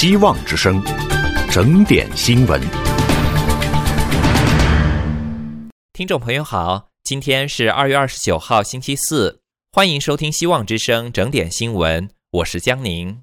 希望之声，整点新闻。听众朋友好，今天是二月二十九号，星期四，欢迎收听希望之声整点新闻，我是江宁。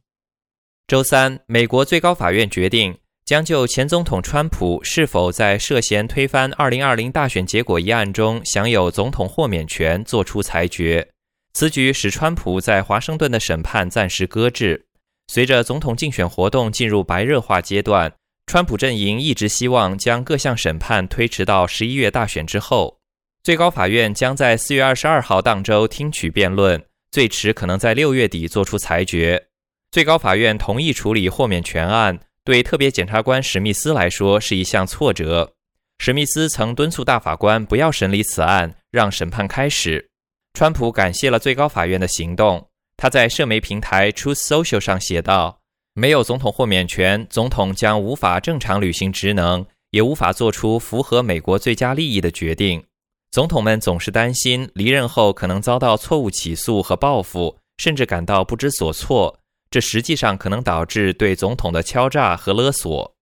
周三，美国最高法院决定将就前总统川普是否在涉嫌推翻二零二零大选结果一案中享有总统豁免权作出裁决。此举使川普在华盛顿的审判暂时搁置。随着总统竞选活动进入白热化阶段，川普阵营一直希望将各项审判推迟到十一月大选之后。最高法院将在四月二十二号当周听取辩论，最迟可能在六月底作出裁决。最高法院同意处理豁免权案，对特别检察官史密斯来说是一项挫折。史密斯曾敦促大法官不要审理此案，让审判开始。川普感谢了最高法院的行动。他在社媒平台 Truth Social 上写道：“没有总统豁免权，总统将无法正常履行职能，也无法做出符合美国最佳利益的决定。总统们总是担心离任后可能遭到错误起诉和报复，甚至感到不知所措。这实际上可能导致对总统的敲诈和勒索。”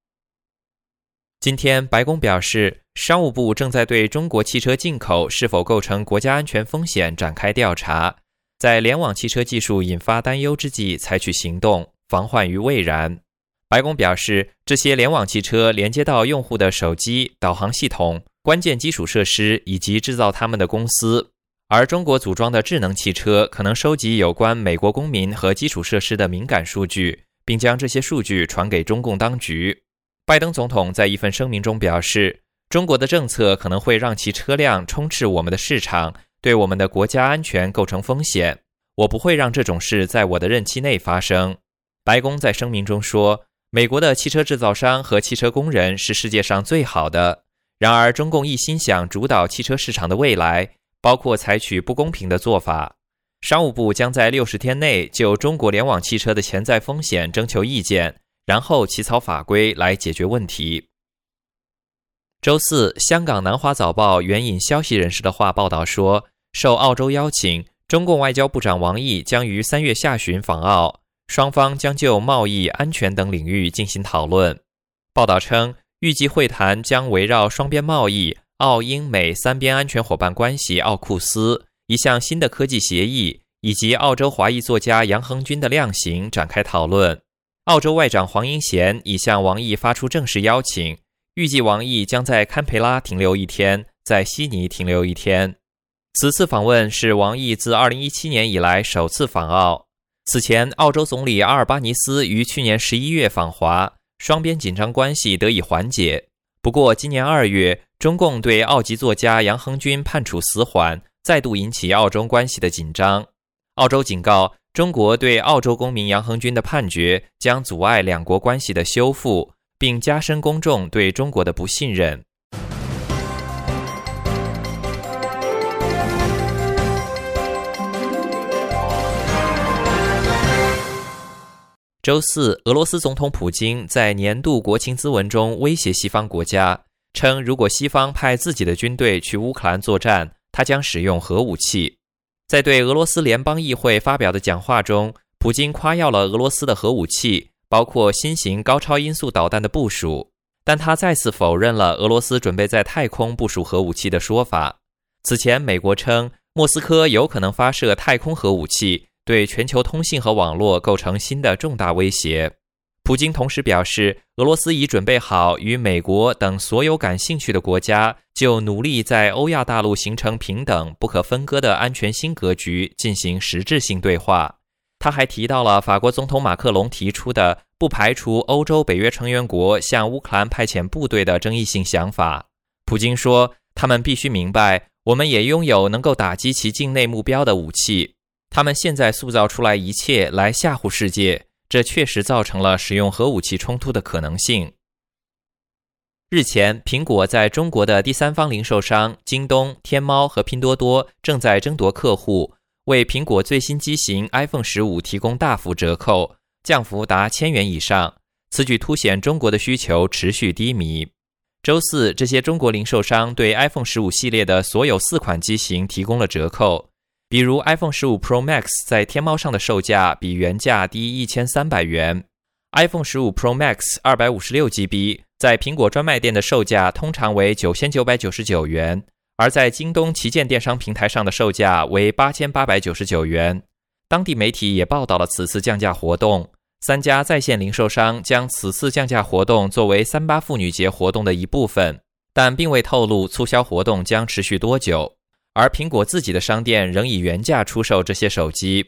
今天，白宫表示，商务部正在对中国汽车进口是否构成国家安全风险展开调查。在联网汽车技术引发担忧之际，采取行动，防患于未然。白宫表示，这些联网汽车连接到用户的手机、导航系统、关键基础设施以及制造它们的公司，而中国组装的智能汽车可能收集有关美国公民和基础设施的敏感数据，并将这些数据传给中共当局。拜登总统在一份声明中表示，中国的政策可能会让其车辆充斥我们的市场。对我们的国家安全构成风险，我不会让这种事在我的任期内发生。白宫在声明中说，美国的汽车制造商和汽车工人是世界上最好的。然而，中共一心想主导汽车市场的未来，包括采取不公平的做法。商务部将在六十天内就中国联网汽车的潜在风险征求意见，然后起草法规来解决问题。周四，香港南华早报援引消息人士的话报道说。受澳洲邀请，中共外交部长王毅将于三月下旬访澳，双方将就贸易、安全等领域进行讨论。报道称，预计会谈将围绕双边贸易、澳英美三边安全伙伴关系、奥库斯一项新的科技协议以及澳洲华裔作家杨恒军的量刑展开讨论。澳洲外长黄英贤已向王毅发出正式邀请，预计王毅将在堪培拉停留一天，在悉尼停留一天。此次访问是王毅自2017年以来首次访澳。此前，澳洲总理阿尔巴尼斯于去年11月访华，双边紧张关系得以缓解。不过，今年2月，中共对澳籍作家杨恒军判处死缓，再度引起澳中关系的紧张。澳洲警告，中国对澳洲公民杨恒军的判决将阻碍两国关系的修复，并加深公众对中国的不信任。周四，俄罗斯总统普京在年度国情咨文中威胁西方国家，称如果西方派自己的军队去乌克兰作战，他将使用核武器。在对俄罗斯联邦议会发表的讲话中，普京夸耀了俄罗斯的核武器，包括新型高超音速导弹的部署，但他再次否认了俄罗斯准备在太空部署核武器的说法。此前，美国称莫斯科有可能发射太空核武器。对全球通信和网络构成新的重大威胁。普京同时表示，俄罗斯已准备好与美国等所有感兴趣的国家，就努力在欧亚大陆形成平等、不可分割的安全新格局进行实质性对话。他还提到了法国总统马克龙提出的不排除欧洲北约成员国向乌克兰派遣部队的争议性想法。普京说：“他们必须明白，我们也拥有能够打击其境内目标的武器。”他们现在塑造出来一切来吓唬世界，这确实造成了使用核武器冲突的可能性。日前，苹果在中国的第三方零售商京东、天猫和拼多多正在争夺客户，为苹果最新机型 iPhone 十五提供大幅折扣，降幅达千元以上。此举凸显中国的需求持续低迷。周四，这些中国零售商对 iPhone 十五系列的所有四款机型提供了折扣。比如 iPhone 十五 Pro Max 在天猫上的售价比原价低一千三百元 iPhone 十五 Pro Max 二百五十六 GB 在苹果专卖店的售价通常为九千九百九十九元，而在京东旗舰电商平台上的售价为八千八百九十九元。当地媒体也报道了此次降价活动，三家在线零售商将此次降价活动作为三八妇女节活动的一部分，但并未透露促销活动将持续多久。而苹果自己的商店仍以原价出售这些手机。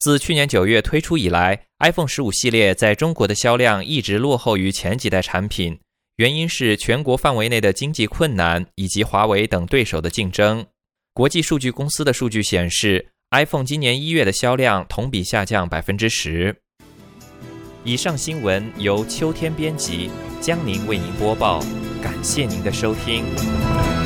自去年九月推出以来，iPhone 十五系列在中国的销量一直落后于前几代产品，原因是全国范围内的经济困难以及华为等对手的竞争。国际数据公司的数据显示，iPhone 今年一月的销量同比下降百分之十。以上新闻由秋天编辑，江宁为您播报，感谢您的收听。